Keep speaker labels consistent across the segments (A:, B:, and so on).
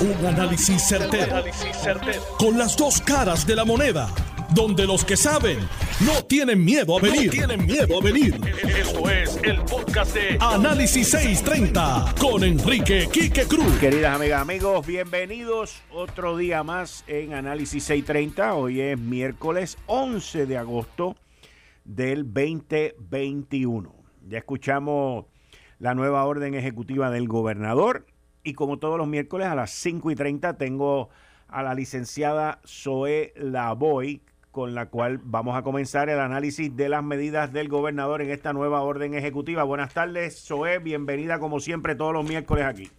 A: Un análisis certero, Con las dos caras de la moneda. Donde los que saben no tienen miedo a venir. tienen miedo a venir. Esto es el podcast de Análisis 630 con Enrique Quique Cruz.
B: Queridas amigas, amigos, bienvenidos otro día más en Análisis 630. Hoy es miércoles 11 de agosto del 2021. Ya escuchamos la nueva orden ejecutiva del gobernador y como todos los miércoles a las 5 y 30 tengo a la licenciada Zoe Lavoy, con la cual vamos a comenzar el análisis de las medidas del gobernador en esta nueva orden ejecutiva. Buenas tardes, Zoe, bienvenida como siempre todos los miércoles aquí.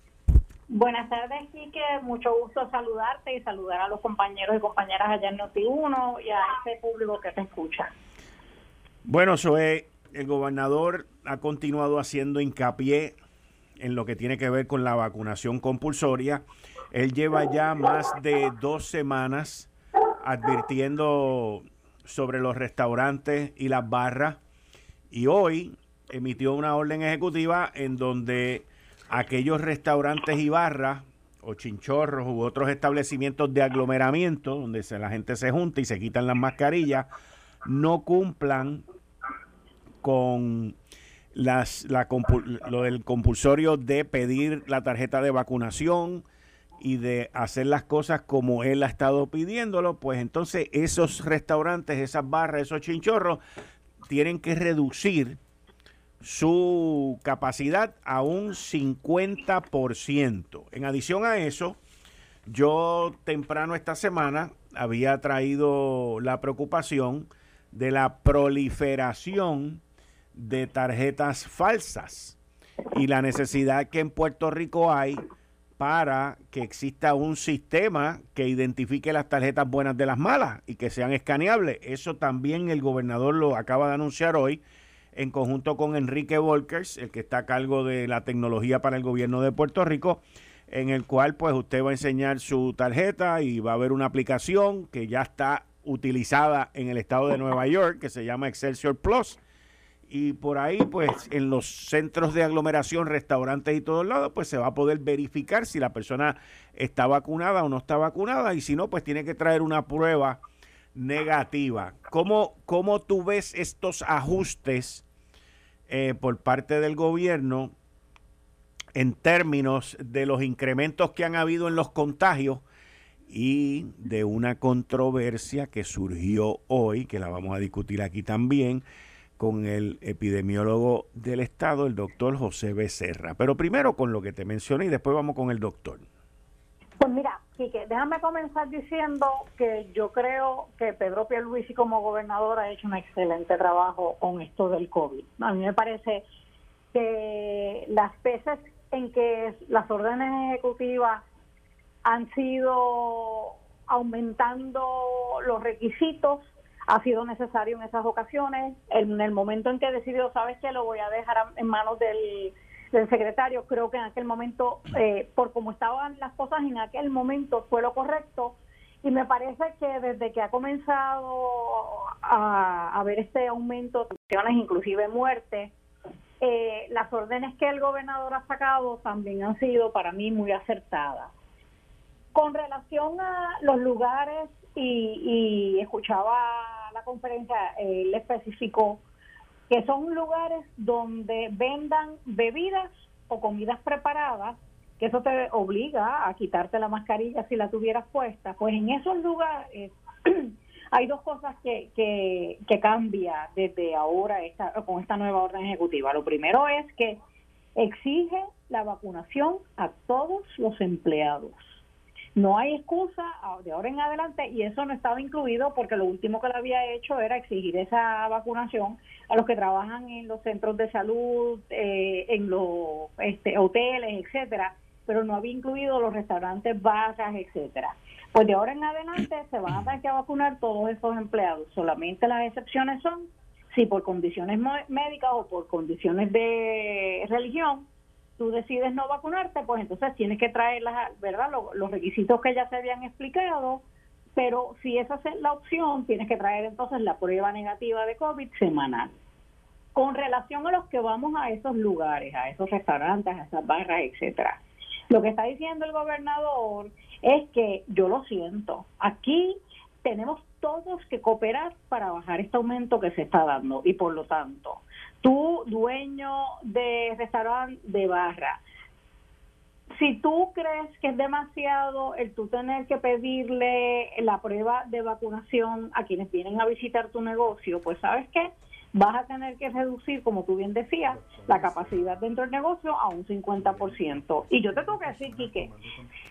C: Buenas tardes, Quique. Mucho gusto saludarte y saludar a los compañeros y compañeras allá en Noti1 y a ese público que te escucha.
B: Bueno, Zoe, el gobernador ha continuado haciendo hincapié en lo que tiene que ver con la vacunación compulsoria. Él lleva ya más de dos semanas advirtiendo sobre los restaurantes y las barras y hoy emitió una orden ejecutiva en donde aquellos restaurantes y barras o chinchorros u otros establecimientos de aglomeramiento donde la gente se junta y se quitan las mascarillas no cumplan con las, la, lo del compulsorio de pedir la tarjeta de vacunación y de hacer las cosas como él ha estado pidiéndolo, pues entonces esos restaurantes, esas barras, esos chinchorros, tienen que reducir su capacidad a un 50%. En adición a eso, yo temprano esta semana había traído la preocupación de la proliferación de tarjetas falsas y la necesidad que en Puerto Rico hay para que exista un sistema que identifique las tarjetas buenas de las malas y que sean escaneables. Eso también el gobernador lo acaba de anunciar hoy en conjunto con Enrique Volkers, el que está a cargo de la tecnología para el gobierno de Puerto Rico, en el cual pues usted va a enseñar su tarjeta y va a haber una aplicación que ya está utilizada en el estado de Nueva York que se llama Excelsior Plus y por ahí, pues en los centros de aglomeración, restaurantes y todos lados, pues se va a poder verificar si la persona está vacunada o no está vacunada y si no, pues tiene que traer una prueba negativa. ¿Cómo, cómo tú ves estos ajustes eh, por parte del gobierno en términos de los incrementos que han habido en los contagios? y de una controversia que surgió hoy, que la vamos a discutir aquí también, con el epidemiólogo del Estado, el doctor José Becerra. Pero primero con lo que te mencioné y después vamos con el doctor.
C: Pues mira, Quique, déjame comenzar diciendo que yo creo que Pedro Pierluisi como gobernador ha hecho un excelente trabajo con esto del COVID. A mí me parece que las veces en que las órdenes ejecutivas han sido aumentando los requisitos ha sido necesario en esas ocasiones. En el momento en que decidió, sabes que lo voy a dejar en manos del, secretario, creo que en aquel momento, eh, por cómo estaban las cosas en aquel momento, fue lo correcto. Y me parece que desde que ha comenzado a haber este aumento de tensiones, inclusive muertes, eh, las órdenes que el gobernador ha sacado también han sido para mí muy acertadas. Con relación a los lugares y, escuchaba la conferencia, él especificó que son lugares donde vendan bebidas o comidas preparadas, que eso te obliga a quitarte la mascarilla si la tuvieras puesta. Pues en esos lugares hay dos cosas que, que, que cambia desde ahora con esta nueva orden ejecutiva. Lo primero es que exige la vacunación a todos los empleados no hay excusa de ahora en adelante y eso no estaba incluido porque lo último que le había hecho era exigir esa vacunación a los que trabajan en los centros de salud, eh, en los este, hoteles, etcétera, pero no había incluido los restaurantes, barras, etcétera. Pues de ahora en adelante se van a tener que vacunar todos esos empleados. Solamente las excepciones son si por condiciones médicas o por condiciones de religión tú decides no vacunarte, pues entonces tienes que traer las, ¿verdad? Los, requisitos que ya se habían explicado, pero si esa es la opción, tienes que traer entonces la prueba negativa de COVID semanal. Con relación a los que vamos a esos lugares, a esos restaurantes, a esas barras, etcétera, Lo que está diciendo el gobernador es que yo lo siento, aquí tenemos todos que cooperar para bajar este aumento que se está dando y por lo tanto, tú dueño de restaurante de barra, si tú crees que es demasiado el tú tener que pedirle la prueba de vacunación a quienes vienen a visitar tu negocio, pues sabes qué, vas a tener que reducir, como tú bien decías, la capacidad dentro del negocio a un 50%. Y yo te tengo que decir, Quique,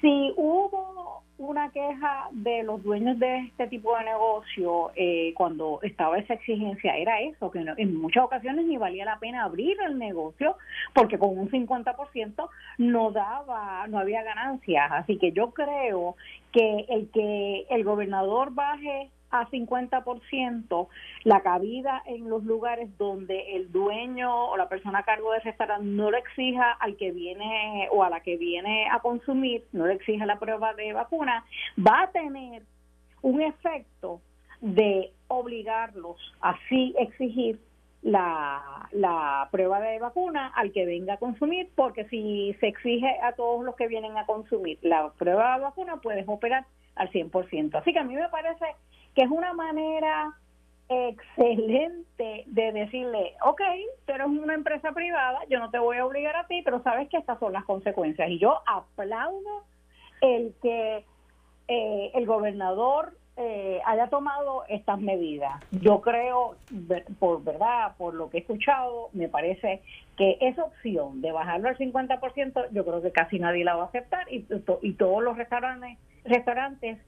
C: si hubo una queja de los dueños de este tipo de negocio eh, cuando estaba esa exigencia, era eso, que en muchas ocasiones ni valía la pena abrir el negocio porque con un 50% no daba, no había ganancias. Así que yo creo que el que el gobernador baje a 50% la cabida en los lugares donde el dueño o la persona a cargo del restaurante no le exija al que viene o a la que viene a consumir, no le exija la prueba de vacuna, va a tener un efecto de obligarlos a sí exigir la, la prueba de vacuna al que venga a consumir, porque si se exige a todos los que vienen a consumir la prueba de vacuna, puedes operar al 100%. Así que a mí me parece que es una manera excelente de decirle, ok, tú eres una empresa privada, yo no te voy a obligar a ti, pero sabes que estas son las consecuencias. Y yo aplaudo el que eh, el gobernador eh, haya tomado estas medidas. Yo creo, por verdad, por lo que he escuchado, me parece que esa opción de bajarlo al 50%, yo creo que casi nadie la va a aceptar y, y todos los restaurantes, restaurantes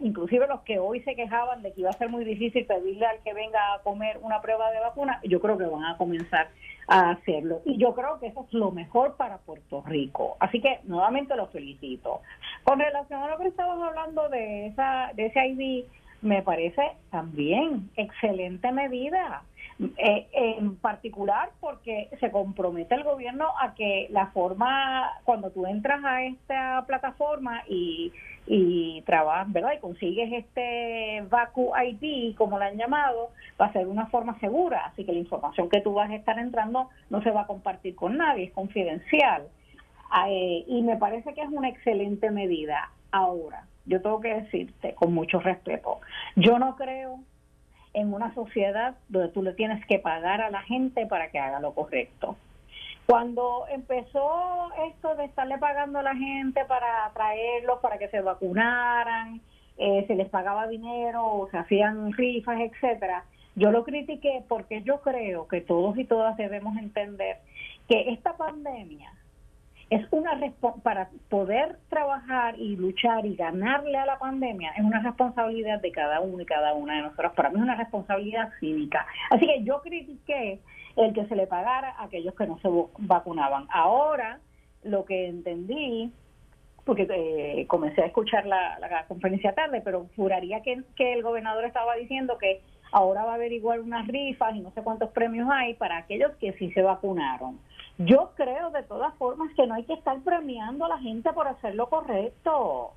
C: inclusive los que hoy se quejaban de que iba a ser muy difícil pedirle al que venga a comer una prueba de vacuna, yo creo que van a comenzar a hacerlo. Y yo creo que eso es lo mejor para Puerto Rico. Así que nuevamente los felicito. Con relación a lo que estábamos hablando de, esa, de ese ID, me parece también excelente medida. Eh, en particular porque se compromete el gobierno a que la forma, cuando tú entras a esta plataforma y, y trabajas, ¿verdad? Y consigues este VACU ID, como la han llamado, va a ser una forma segura, así que la información que tú vas a estar entrando no se va a compartir con nadie, es confidencial. Ah, eh, y me parece que es una excelente medida. Ahora, yo tengo que decirte con mucho respeto, yo no creo en una sociedad donde tú le tienes que pagar a la gente para que haga lo correcto. Cuando empezó esto de estarle pagando a la gente para traerlos, para que se vacunaran, eh, se les pagaba dinero, se hacían rifas, etcétera, yo lo critiqué porque yo creo que todos y todas debemos entender que esta pandemia es una para poder trabajar y luchar y ganarle a la pandemia es una responsabilidad de cada uno y cada una de nosotros. Para mí es una responsabilidad cívica. Así que yo critiqué el que se le pagara a aquellos que no se vacunaban. Ahora lo que entendí porque eh, comencé a escuchar la, conferencia tarde, pero juraría que, que el gobernador estaba diciendo que ahora va a averiguar unas rifas y no sé cuántos premios hay para aquellos que sí se vacunaron. Yo creo de todas formas que no hay que estar premiando a la gente por hacer lo correcto.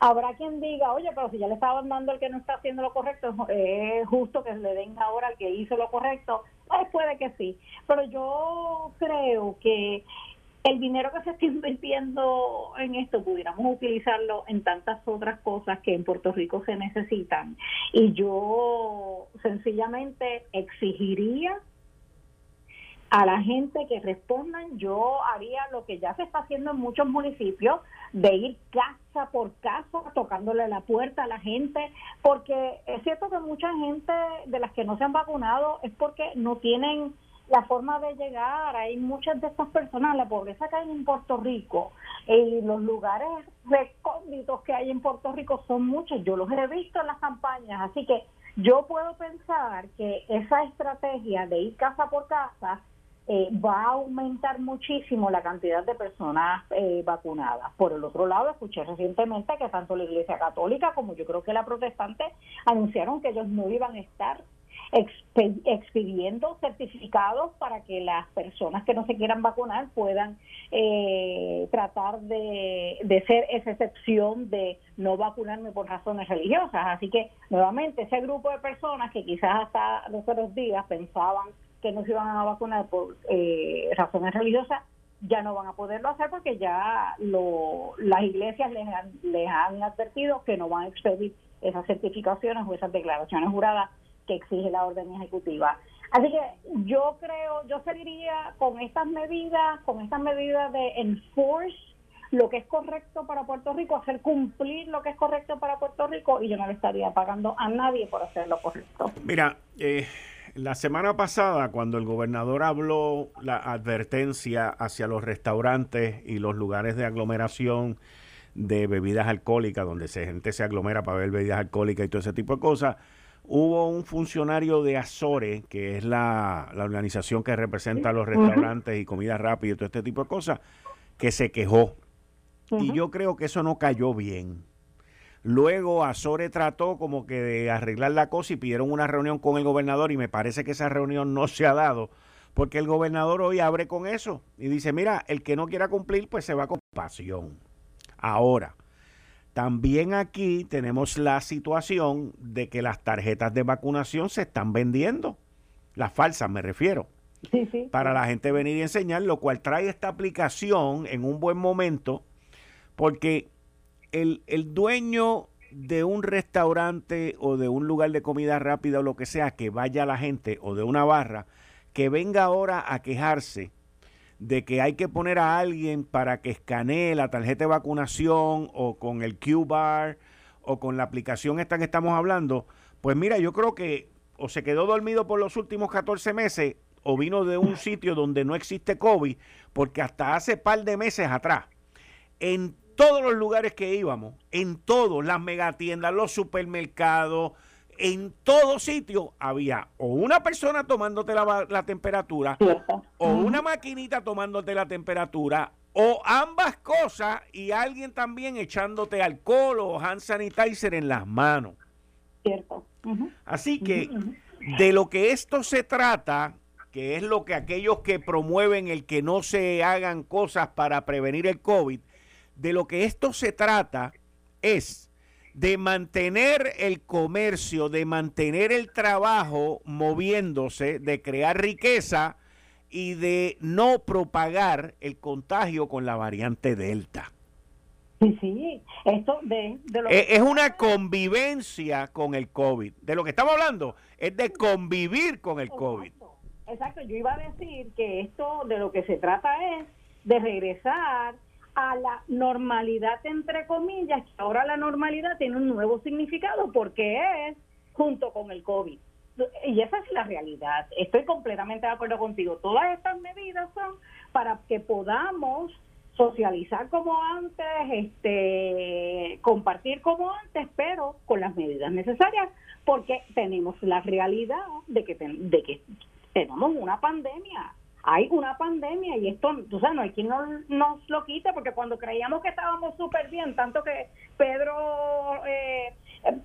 C: Habrá quien diga, oye, pero si ya le estaban dando al que no está haciendo lo correcto, es justo que le den ahora al que hizo lo correcto. Pues puede que sí, pero yo creo que el dinero que se está invirtiendo en esto pudiéramos utilizarlo en tantas otras cosas que en Puerto Rico se necesitan. Y yo sencillamente exigiría a la gente que respondan, yo haría lo que ya se está haciendo en muchos municipios, de ir casa por casa tocándole la puerta a la gente, porque es cierto que mucha gente de las que no se han vacunado es porque no tienen la forma de llegar. Hay muchas de estas personas, la pobreza que hay en Puerto Rico y los lugares recónditos que hay en Puerto Rico son muchos. Yo los he visto en las campañas, así que yo puedo pensar que esa estrategia de ir casa por casa eh, va a aumentar muchísimo la cantidad de personas eh, vacunadas. Por el otro lado, escuché recientemente que tanto la Iglesia Católica como yo creo que la protestante anunciaron que ellos no iban a estar expidiendo certificados para que las personas que no se quieran vacunar puedan eh, tratar de, de ser esa excepción de no vacunarme por razones religiosas. Así que, nuevamente, ese grupo de personas que quizás hasta los otros días pensaban que no se iban a vacunar por eh, razones religiosas, ya no van a poderlo hacer porque ya lo, las iglesias les han, les han advertido que no van a expedir esas certificaciones o esas declaraciones juradas que exige la orden ejecutiva. Así que yo creo, yo seguiría con estas medidas, con estas medidas de enforce lo que es correcto para Puerto Rico, hacer cumplir lo que es correcto para Puerto Rico y yo no le estaría pagando a nadie por hacer lo correcto.
B: Mira, eh, la semana pasada cuando el gobernador habló la advertencia hacia los restaurantes y los lugares de aglomeración de bebidas alcohólicas, donde se, gente se aglomera para beber bebidas alcohólicas y todo ese tipo de cosas, hubo un funcionario de Azores, que es la, organización que representa a los restaurantes y comida rápida y todo este tipo de cosas, que se quejó. Y yo creo que eso no cayó bien. Luego Azore trató como que de arreglar la cosa y pidieron una reunión con el gobernador y me parece que esa reunión no se ha dado porque el gobernador hoy abre con eso y dice, mira, el que no quiera cumplir pues se va con pasión. Ahora, también aquí tenemos la situación de que las tarjetas de vacunación se están vendiendo, las falsas me refiero, para la gente venir y enseñar, lo cual trae esta aplicación en un buen momento porque el, dueño de un restaurante o de un lugar de comida rápida o lo que sea, que vaya la gente o de una barra, que venga ahora a quejarse de que hay que poner a alguien para que escanee la tarjeta de vacunación o con el Q-Bar o con la aplicación esta que estamos hablando, pues mira, yo creo que o se quedó dormido por los últimos 14 meses o vino de un sitio donde no existe COVID, porque hasta hace par de meses atrás, en todos los lugares que íbamos, en todos, las megatiendas, los supermercados, en todo sitio había o una persona tomándote la, temperatura o una maquinita tomándote la temperatura o ambas cosas y alguien también echándote alcohol o hand sanitizer en las manos.
C: Cierto.
B: Así que de lo que esto se trata, que es lo que aquellos que promueven el que no se hagan cosas para prevenir el COVID, de lo que esto se trata es de mantener el comercio, de mantener el trabajo moviéndose, de crear riqueza y de no propagar el contagio con la variante Delta.
C: Sí, sí, esto de,
B: lo es, es una convivencia con el COVID. De lo que estamos hablando es de convivir con el COVID.
C: Exacto, yo iba a decir que esto de lo que se trata es de regresar a la normalidad, entre comillas, que ahora la normalidad tiene un nuevo significado porque es junto con el COVID. Y esa es la realidad. Estoy completamente de acuerdo contigo. Todas estas medidas son para que podamos socializar como antes, este, compartir como antes, pero con las medidas necesarias, porque tenemos la realidad de que, de que tenemos una pandemia hay una pandemia y esto, tú sabes, no hay quien nos, nos lo quite porque cuando creíamos que estábamos súper bien, tanto que Pedro eh,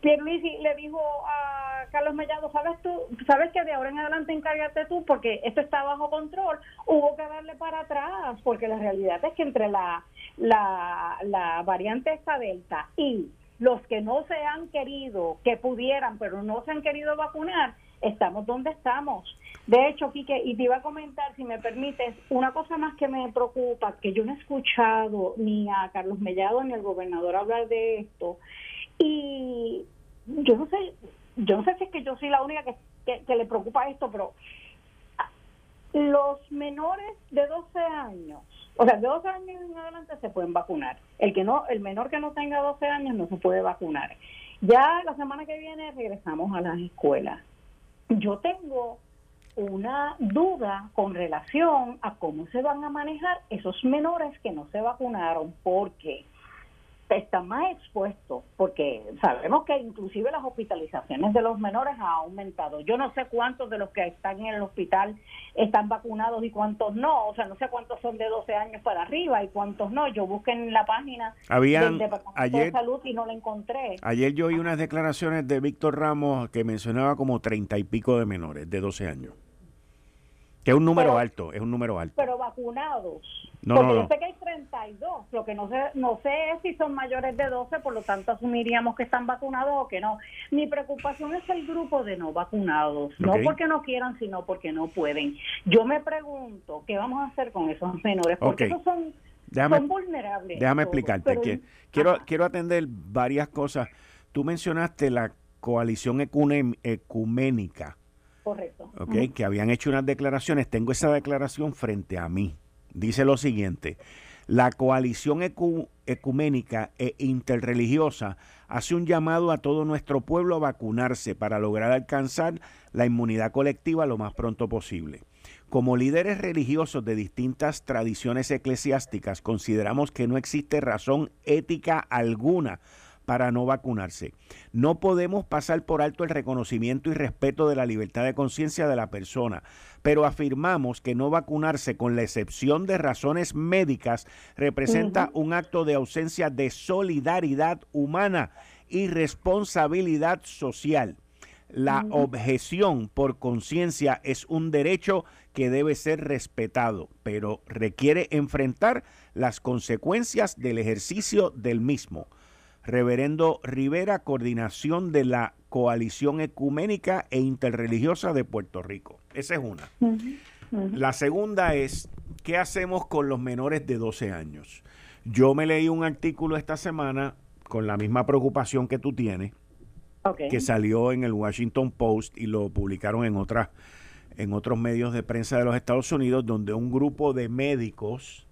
C: Pierluisi le dijo a Carlos Mellado, sabes tú, sabes que de ahora en adelante encárgate tú porque esto está bajo control, hubo que darle para atrás porque la realidad es que entre la, la, la variante esta delta y los que no se han querido, que pudieran, pero no se han querido vacunar, estamos donde estamos. De hecho, Quique, y te iba a comentar, si me permites, una cosa más que me preocupa, que yo no he escuchado ni a Carlos Mellado ni al gobernador hablar de esto, y yo no sé, yo no sé si es que yo soy la única que, que, le preocupa esto, pero los menores de 12 años, o sea, de 12 años en adelante se pueden vacunar. El que no, el menor que no tenga 12 años no se puede vacunar. Ya la semana que viene regresamos a las escuelas. Yo tengo una duda con relación a cómo se van a manejar esos menores que no se vacunaron, porque están más expuestos, porque sabemos que inclusive las hospitalizaciones de los menores han aumentado. Yo no sé cuántos de los que están en el hospital están vacunados y cuántos no, o sea, no sé cuántos son de 12 años para arriba y cuántos no. Yo busqué en la página
B: del Departamento de
C: Salud y no la encontré.
B: Ayer yo oí unas declaraciones de Víctor Ramos que mencionaba como treinta y pico de menores de 12 años. Que es un número alto, es un número alto.
C: Pero vacunados. No, porque yo sé que hay 32, lo que no sé, no sé es si son mayores de 12, por lo tanto asumiríamos que están vacunados o que no. Mi preocupación es el grupo de no vacunados, no porque no quieran, sino porque no pueden. Yo me pregunto, ¿qué vamos a hacer con esos menores? Porque esos son, son vulnerables.
B: Déjame explicarte. quiero, quiero atender varias cosas. Tú mencionaste la coalición ecuménica.
C: Correcto.
B: Okay, Que habían hecho unas declaraciones. Tengo esa declaración frente a mí. Dice lo siguiente. La coalición ecuménica e interreligiosa hace un llamado a todo nuestro pueblo a vacunarse para lograr alcanzar la inmunidad colectiva lo más pronto posible. Como líderes religiosos de distintas tradiciones eclesiásticas, consideramos que no existe razón ética alguna para no vacunarse. No podemos pasar por alto el reconocimiento y respeto de la libertad de conciencia de la persona, pero afirmamos que no vacunarse, con la excepción de razones médicas, representa un acto de ausencia de solidaridad humana y responsabilidad social. La objeción por conciencia es un derecho que debe ser respetado, pero requiere enfrentar las consecuencias del ejercicio del mismo. Reverendo Rivera, coordinación de la Coalición Ecuménica e Interreligiosa de Puerto Rico. Esa es una. La segunda es, ¿qué hacemos con los menores de 12 años? Yo me leí un artículo esta semana con la misma preocupación que tú tienes, que salió en el Washington Post y lo publicaron en otras en otros medios de prensa de los Estados Unidos, donde un grupo de médicos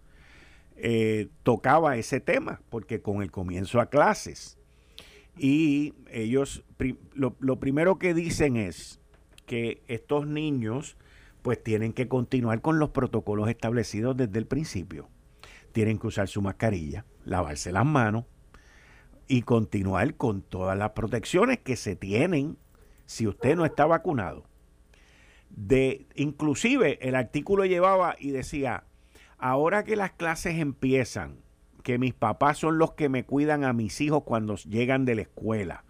B: eh, tocaba ese tema, porque con el comienzo a clases. Y ellos, lo, lo primero que dicen es que estos niños pues tienen que continuar con los protocolos establecidos desde el principio. Tienen que usar su mascarilla, lavarse las manos y continuar con todas las protecciones que se tienen si usted no está vacunado. De, inclusive el artículo llevaba y decía, ahora que las clases empiezan, que mis papás son los que me cuidan a mis hijos cuando llegan de la escuela,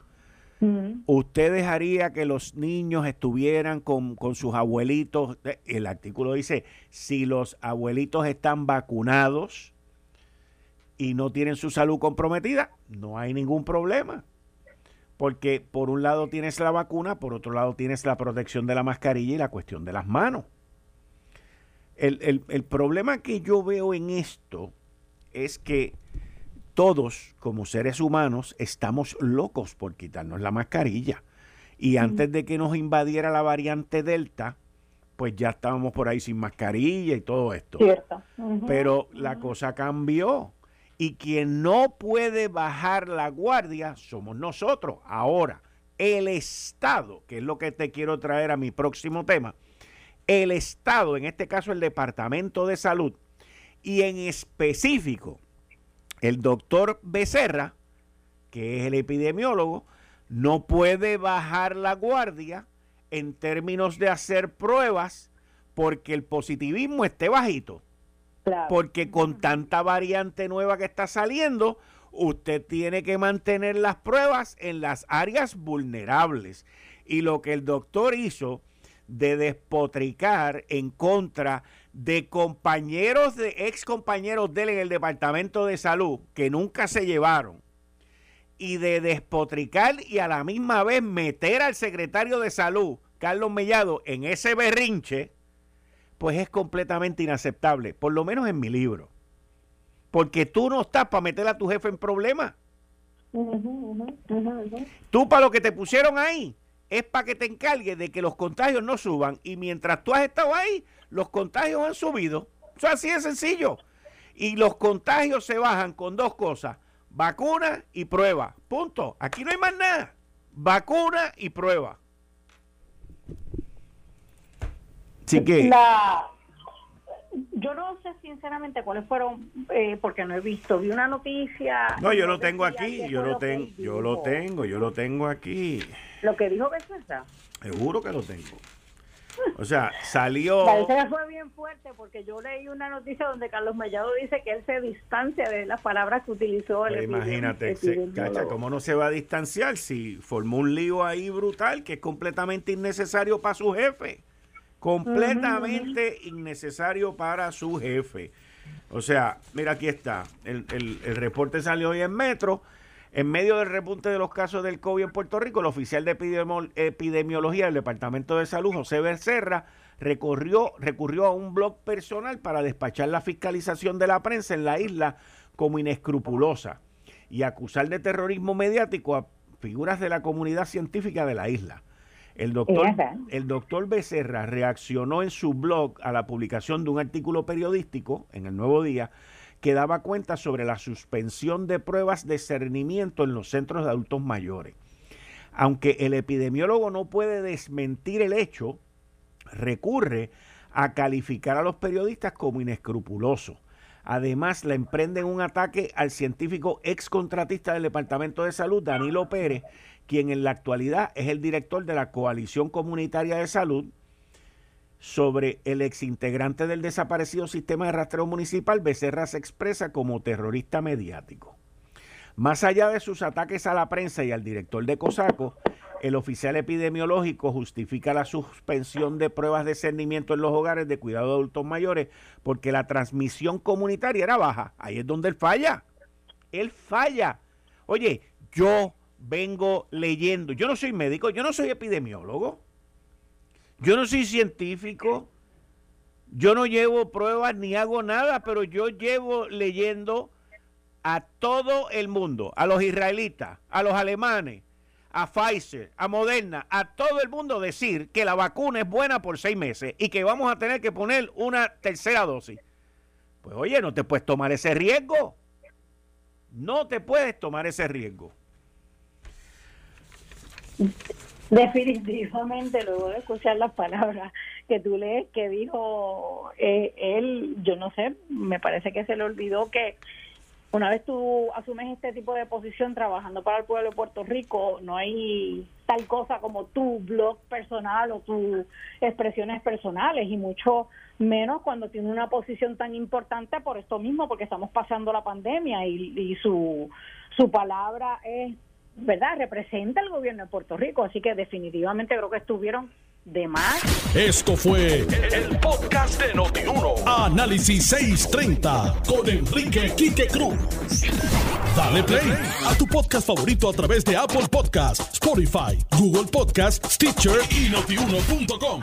B: ¿usted dejaría que los niños estuvieran con, con, sus abuelitos? Eh, el artículo dice, si los abuelitos están vacunados y no tienen su salud comprometida, no hay ningún problema. Porque por un lado tienes la vacuna, por otro lado tienes la protección de la mascarilla y la cuestión de las manos. El, problema que yo veo en esto es que todos, como seres humanos, estamos locos por quitarnos la mascarilla. Y antes de que nos invadiera la variante Delta, pues ya estábamos por ahí sin mascarilla y todo esto. Pero la cosa cambió. Y quien no puede bajar la guardia somos nosotros. Ahora, el Estado, que es lo que te quiero traer a mi próximo tema, el Estado, en este caso el Departamento de Salud, y en específico el doctor Becerra, que es el epidemiólogo, no puede bajar la guardia en términos de hacer pruebas porque el positivismo esté bajito. Porque con tanta variante nueva que está saliendo, usted tiene que mantener las pruebas en las áreas vulnerables. Y lo que el doctor hizo de despotricar en contra de compañeros de ex compañeros de él en el Departamento de Salud que nunca se llevaron y de despotricar y a la misma vez meter al secretario de Salud, Carlos Mellado, en ese berrinche, pues es completamente inaceptable, por lo menos en mi libro. Porque tú no estás para meter a tu jefe en problemas. Tú para lo que te pusieron ahí es para que te encargues de que los contagios no suban y mientras tú has estado ahí, los contagios han subido. Eso es así de sencillo. Y los contagios se bajan con dos cosas, vacuna y prueba. Punto. Aquí no hay más nada. Vacuna y prueba.
C: Así que... yo no sé sinceramente cuáles fueron, eh, porque no he visto. Vi una noticia.
B: No, yo lo tengo aquí, yo lo tengo, yo lo tengo, yo lo tengo aquí.
C: Lo que dijo Becerra.
B: Seguro que lo tengo. O sea, salió.
C: Parece fue bien fuerte porque yo leí una noticia donde Carlos Mellado dice que él se distancia de las palabras que utilizó el
B: pues Imagínate, cacha, ¿cómo no se va a distanciar si formó un lío ahí brutal que es completamente innecesario para su jefe? Completamente innecesario para su jefe. O sea, mira, aquí está. El, el reporte salió hoy en Metro. En medio del repunte de los casos del COVID en Puerto Rico, el oficial de epidemiología del Departamento de Salud, José Becerra, recurrió, recurrió a un blog personal para despachar la fiscalización de la prensa en la isla como inescrupulosa y acusar de terrorismo mediático a figuras de la comunidad científica de la isla. El doctor, el doctor Becerra reaccionó en su blog a la publicación de un artículo periodístico en el Nuevo Día que daba cuenta sobre la suspensión de pruebas de cernimiento en los centros de adultos mayores. Aunque el epidemiólogo no puede desmentir el hecho, recurre a calificar a los periodistas como inescrupulosos. Además, le emprenden un ataque al científico ex contratista del Departamento de Salud, Danilo Pérez, quien en la actualidad es el director de la Coalición Comunitaria de Salud, sobre el exintegrante del desaparecido sistema de rastreo municipal, Becerra se expresa como terrorista mediático. Más allá de sus ataques a la prensa y al director de COSACO, el oficial epidemiológico justifica la suspensión de pruebas de cernimiento en los hogares de cuidado de adultos mayores porque la transmisión comunitaria era baja. Ahí es donde él falla. Él falla. Oye, yo vengo leyendo, yo no soy médico, yo no soy epidemiólogo. Yo no soy científico, yo no llevo pruebas ni hago nada, pero yo llevo leyendo a todo el mundo, a los israelitas, a los alemanes, a Pfizer, a Moderna, a todo el mundo decir que la vacuna es buena por seis meses y que vamos a tener que poner una tercera dosis. Pues oye, no te puedes tomar ese riesgo. No te puedes tomar ese riesgo.
C: Definitivamente, luego de escuchar las palabras que tú lees, que dijo eh, él, yo no sé, me parece que se le olvidó que una vez tú asumes este tipo de posición trabajando para el pueblo de Puerto Rico, no hay tal cosa como tu blog personal o tus expresiones personales y mucho menos cuando tiene una posición tan importante por esto mismo, porque estamos pasando la pandemia y, y su, su palabra es ¿verdad? Representa el gobierno de Puerto Rico, así que definitivamente creo que estuvieron de más.
A: Esto fue el, podcast de Notiuno. Análisis 630 con Enrique Quique Cruz. Dale play a tu podcast favorito a través de Apple Podcasts, Spotify, Google Podcasts, Stitcher y notiuno.com.